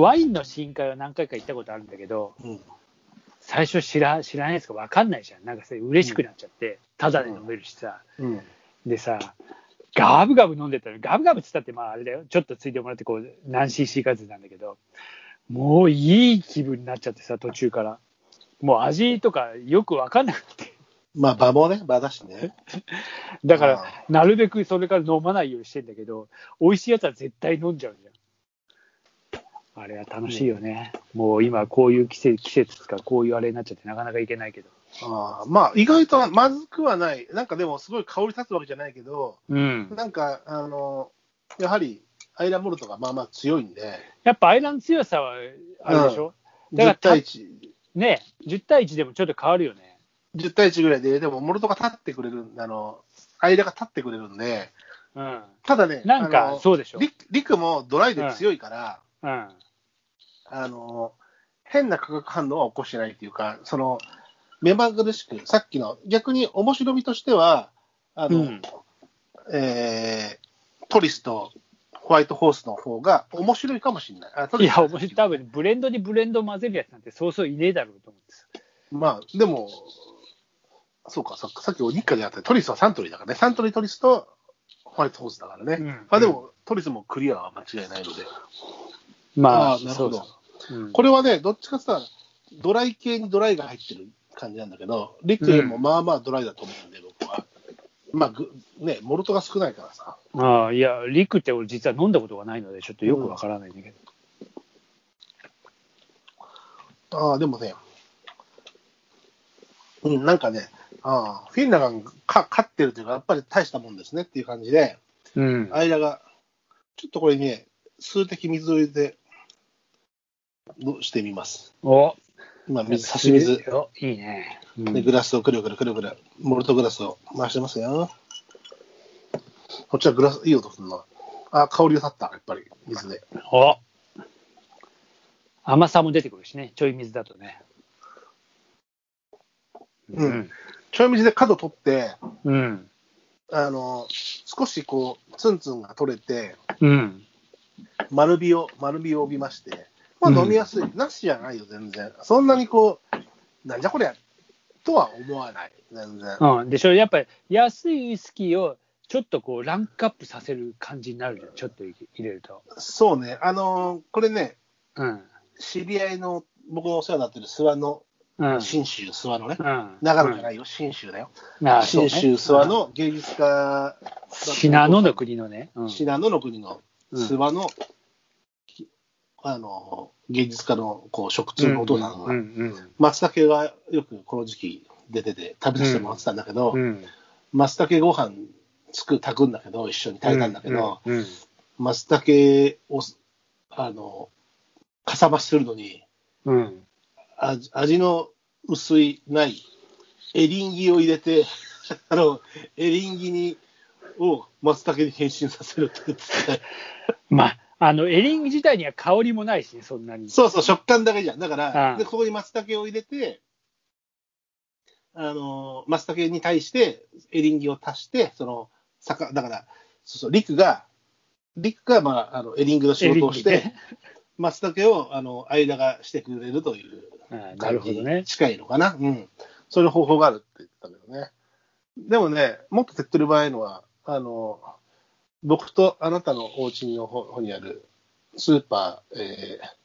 ワインの試飲会は何回か行ったことあるんだけど、うん。最初知ら知らないやつか？分かんないじゃん。なんかさ、嬉しくなっちゃって、ただで飲めるしさ。うん。でさ、ガブガブ飲んでたら、ガブガブっつったって、まああれだよ、ちょっとついてもらって、こう、何 cc かずつなんだけど、もういい気分になっちゃってさ、途中から。もう味とかよく分かんなくて。まあ、場もね、場だしね。だからあ、なるべくそれから飲まないようにしてんだけど、美味しいやつは絶対飲んじゃうじゃん。あれは楽しいよね。もう今、こういう季節季節とか、こういうあれになっちゃって、なかなかいけないけど。ああまあ、意外とまずくはない。なんかでも、すごい香り立つわけじゃないけど、うん。なんか、あの、やはり、アイラモルトがまあまあ強いんで、やっぱアイラン強さはあるでしょ、だから10対1、ね10対1でもちょっと変わるよね。10対1ぐらいで、でも、モルトが立ってくれる、あの、間が立ってくれるんで、うん。ただね、なんかそうでしょ？リリクもドライで強いから、うん。あの、変な化学反応は起こしてないっていうか、その、目まぐるしく、さっきの、逆に面白みとしては、あの、うんえートリスとホワイトホースの方が面白いかもしれない。あトいや、面白い。多分ブレンドにブレンド混ぜるやつなんてそうそういねえだろうと思うんです。まあ、でも、そうか、ささっきお日課でやったトリスはサントリーだからね。サントリートリスとホワイトホースだからね。うんまあでも、トリスもクリアは間違いないので。まあ、あーなるほどそうんこれはね、どっちかって言ったら、ドライ系にドライが入ってる感じなんだけど、リクよりもまあまあドライだと思うんで、僕は。まあ、ぐね、モルトが少ないからさ。ああ、いや、リクって俺実は飲んだことがないので、ちょっとよくわからないんだけど。ああ、でもね、うん、なんかね、ああ、フィンラガンが勝ってるというか、やっぱり大したもんですねっていう感じで、うん。間が、ちょっとこれにね、数滴水を入れて、のしてみます？お今、水、差し水。おいいね。うんで、グラスをくるくるくるくる、モルトグラスを回してますよ。こっちはグラス、いい音するな。あ、香りが立った、やっぱり、水で。お甘さも出てくるしね、ちょい水だとね。うん。ちょい水で角取って、うん。あの、少しこう、ツンツンが取れて、うん。丸みを、丸みを帯びまして、まあうん飲みやすい。なしじゃないよ、全然。そんなにこう、なんじゃこりゃ、とは思わない、全然。うん。でしょ、やっぱり安いウイスキーをちょっとこうランクアップさせる感じになるじゃん、ちょっと入れると。そうね、あのーこれね、うん。知り合いの、僕のお世話になってる諏訪の、うん。信州諏訪のね、うん。長野じゃないよ、信州だよ。信ね州諏訪の芸術家、信濃の国のね。うん。信濃の国のうん諏訪の、あの、芸術家のこう食通のお父さんが、松茸がよくこの時期出てて食べさせてもらってたんだけど。松茸ご飯つく炊くんだけど、一緒に炊いたんだけど、松茸を、あの、かさ増しするのに、うん。味味の薄い、ない、エリンギを入れて、あの、エリンギに、を松茸に変身させるって言ってて、まあ、あの、エリンギ自体には香りもないしね、そんなに。そうそう、食感だけじゃん。だかうら、んで、ここに松茸を入れて、あの、松茸に対してエリンギを足して、その、さか、だから、そうそう、リクが、リクが、まあ、あの、エリンギの仕事をして、ね松茸を、あの、間がしてくれるという感じほどねに。近いのかな。うん。そういう方法があるって言ってたけどね。でもね、もっと手っ取り早いのは、あの、僕とあなたのお家の方にあるスーパー、えー、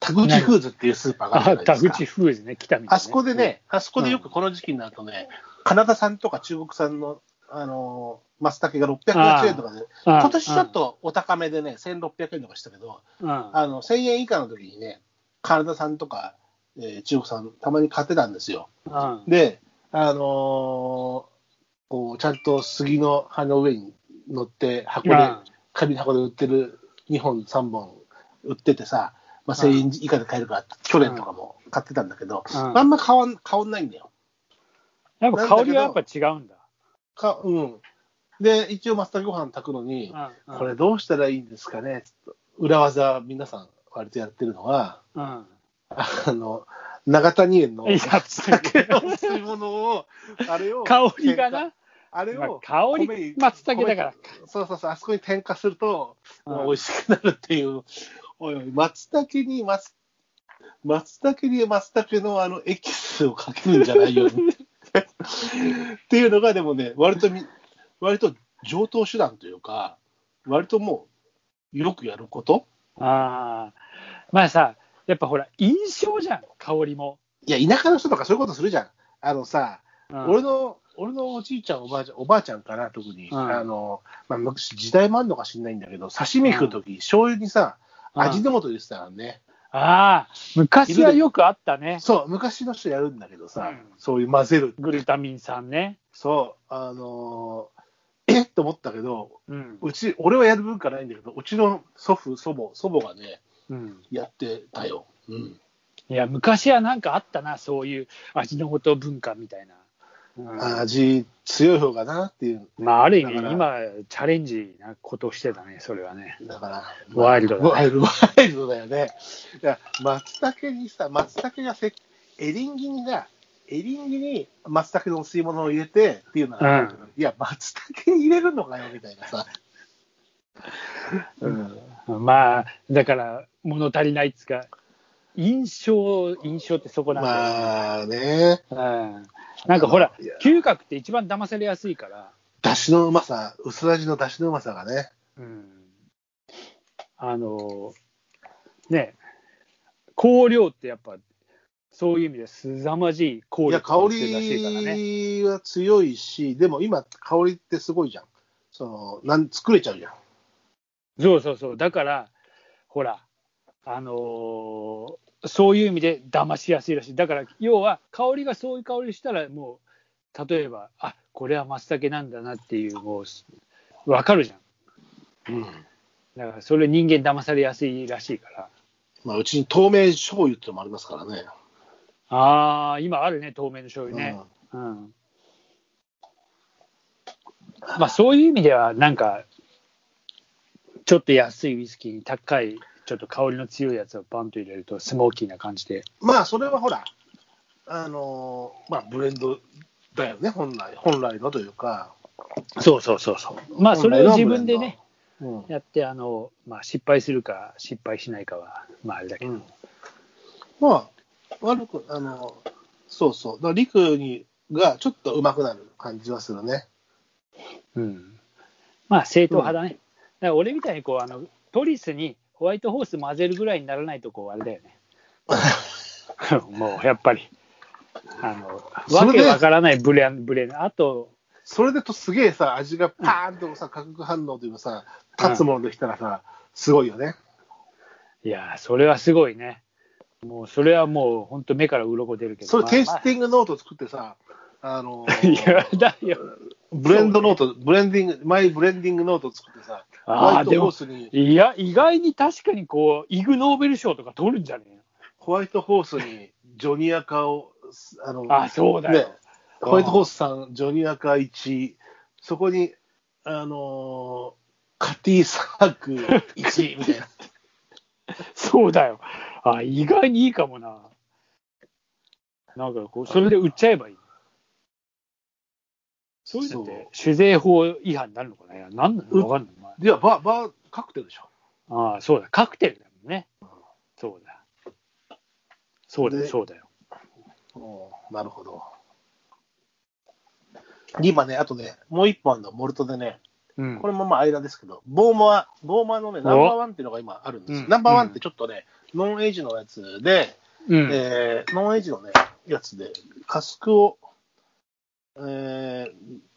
田口フーズっていうスーパーがあるじゃないですか。口フーズね、来たみたいなね。あそこでね、あそこでよくこの時期になるとね、カナダ産とか中国産の、あのー松茸が680円とかで、うん、今年ちょっとお高めでね、1600円とかしたけど、うん、うんあの1000円以下の時にね、カナダ産とか、えー中国産、たまに買ってたんですよ。うんで、あのーこうちゃんと杉の葉の上に乗って、箱で、紙の箱で売ってる2本、3本売っててさ、まあ、1000円以下で買えるから、去年とかも買ってたんだけど、うんあんま変わん変わんないんだよ。やっぱ香りはやっぱ違うんだ。かうん、で、一応、松茸ご飯炊くのに、うんこれどうしたらいいんですかね、裏技、皆さん、割とやってるのは、うん。あの、長谷園のいや松茸の吸い物を、あれを、香りがな。あれを、まあ香り、松茸だから。そうそうそう、あそこに添加すると、うんまあ美味しくなるっていうおいおい、松茸に松、松茸に松茸のあのエキスをかけるんじゃないよ。っていうのが、でもね、割とみ、割と上等手段というか、割ともう、よくやること？ああ。まあさ、やっぱほら、印象じゃん、香りも。いや、田舎の人とかそういうことするじゃん。あのさ、うん俺の、俺のおじいちゃん、おばあちゃん、おばあちゃんかな、特に。うんあの、まあ、昔時代もあるのか知んないんだけど、刺身食うとき、醤油にさ、うん味の素入れてたからね。ああ、昔はよくあったね。そう、昔の人やるんだけどさ、うんそういう混ぜる。グルタミン酸ね。そう、あのーえ？っと思ったけど、うん。うち、俺はやる文化ないんだけど、うちの祖父、祖母、祖母がね、うん。やってたよ。うん。いや、昔はなんかあったな、そういう味の素文化みたいな。うん味強い方がなっていう。まあ、ある意味、今、チャレンジなことをしてたね、それはね。だから、ワイルドだねワイルドワイルドだよね。いや、松茸にさ、松茸がせ、エリンギにが、エリンギに松茸のお吸い物を入れてっていうのがあるけど、いや、松茸に入れるのかよみたいなさ。うん。まあ、だから、物足りないっつうか、印象、印象ってそこなんだまあね、よね。うん。なんかほら嗅覚って一番騙されやすいから、だしのうまさ、薄味のだしのうまさがね。うん。あの、ね、香料ってやっぱ、そういう意味ですざまじい香料いや、香らしいからね。りは強いし、でも今、香りってすごいじゃん。その、なん作れちゃうじゃん。そうそうそう。だから、ほら、あのーそういう意味で騙しやすいらしい。だから、要は、香りがそういう香りしたら、もう、例えば、あこれは松茸なんだなっていう、もう、わかるじゃん。うん。だから、それ人間騙されやすいらしいから。まあ、うちに透明醤油ってのもありますからね。ああ、今あるね、透明の醤油ね。うん。まあ、そういう意味では、なんか、ちょっと安いウイスキーに高い、ちょっと香りの強いやつをバンと入れると、スモーキーな感じで。まあ、それはほら、あのーまあ、ブレンドだよね、本来、本来のというか。そうそうそうそう。まあ、それを自分でね、うん。やって、あの、まあ、失敗するか、失敗しないかは、まあ、あれだけど。うん、まあ、悪く、あの、そうそう。だから、陸にがちょっと上手くなる感じはするね。うん。まあ、正統派だね。だから俺みたいに、こう、あの、トリスにホワイトホース混ぜるぐらいにならないと、こう、あれだよね。もう、やっぱり。あの、わけわからないブレン、ブレン。あと、それでとすげえさ、味がパーンとさ、化学反応というかさ、立つものできたらさ、すごいよね。いやー、それはすごいね。もう、それはもう、本当目から鱗出るけど。それまあテイスティングノート作ってさ、あのまあいや、だよ。ブレンドノート、ブレンディング、マイブレンディングノート作ってさ、ホワイトああでもホースに、いや、意外に確かにこう、イグ・ノーベル賞とか取るんじゃねえのホワイトホースにジョニアカを、あの、あ、そうだよ。ねホワイトホースさん、ジョニアカ1、そこに、あのーカティサーク1みたいな。そうだよ。あ、意外にいいかもな。なんかこう、それで売っちゃえばいい。そういうのって、酒税法違反になるのかな？なんなのわかんない。まいや、バー、バー、カクテルでしょ。あああ、そうだ、カクテルだもんね。そうだ。そうだよ、でそうだよ。うんなるほど。今ね、あとね、もう一本のモルトでね、うんこれもまあ間ですけど、ボーモア、ボーモアのね、ナンバーワンっていうのが今あるんですよ。うんナンバーワンってちょっとね、ノンエイジのやつで、うん。えーノンエイジのね、やつで、カスクを、えー、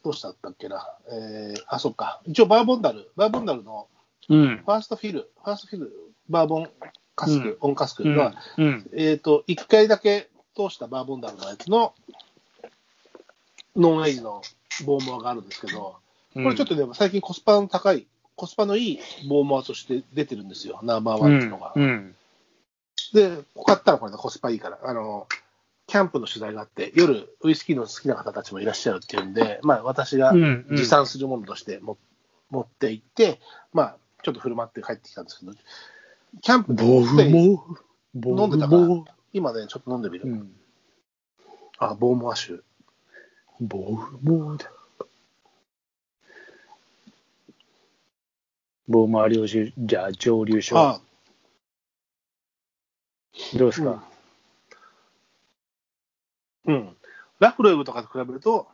どうしたんだっけな、えー、あ、そっか、一応バーボンダル、バーボンダルのうん。ファーストフィル、ファーストフィル、バーボンカスク、うん。オンカスクうん。が、うん。えっ、と、一回だけ通したバーボンダルのやつの、ノンエイジのボーモアがあるんですけど、これちょっとね、最近コスパの高い、コスパのいいボーモアとして出てるんですよ、ナンバーワンっていうのが。うん。うん。で、買ったらこれね、コスパいいから、あの、キャンプの取材があって、夜、ウイスキーの好きな方たちもいらっしゃるっていうんで、まあ、私が持参するものとしても、持って行って、まあ、ちょっと振る舞って帰ってきたんですけど、キャンプで飲んでたからボ今ね、ちょっと飲んでみる。うん。あ、ボーモア酒。ボモだ。ボーマー領収、じゃあ上流症。あどうですか、うん。ラフロイブとかと比べると、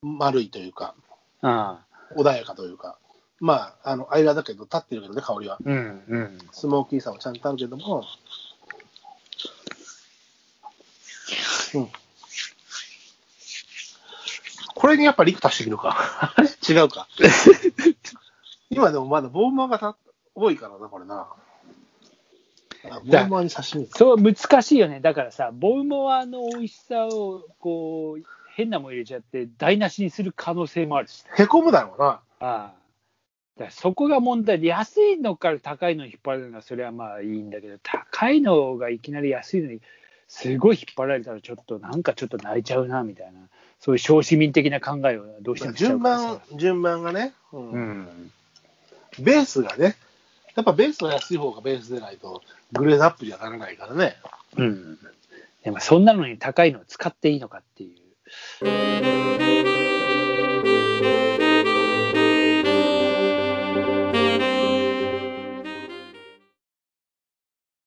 丸いというか、ああ穏やかというか、まあ、あの、間だけど、立ってるけどね、香りは。うんうん。スモーキーさはちゃんとあるけども、うん。これにやっぱリク足してみるか。違うか。今でもまだボーマーがた多いからな、これな。あボーマーに刺身。そう、難しいよね。だからさ、ボウモアの美味しさを、こう、変なもん入れちゃって、台無しにする可能性もあるし。へこむだろうな。ああ。だそこが問題で、安いのから高いのに引っ張られるのは、それはまあいいんだけど、高いのがいきなり安いのに、すごい引っ張られたら、ちょっとなんかちょっと泣いちゃうな、みたいな、そういう小市民的な考えをどうしても順番、順番がね、うんうん。ベースがね、やっぱベースの安い方がベースでないと、グレードアップにはならないからね。うん。でも、そんなのに高いのを使っていいのかっていう。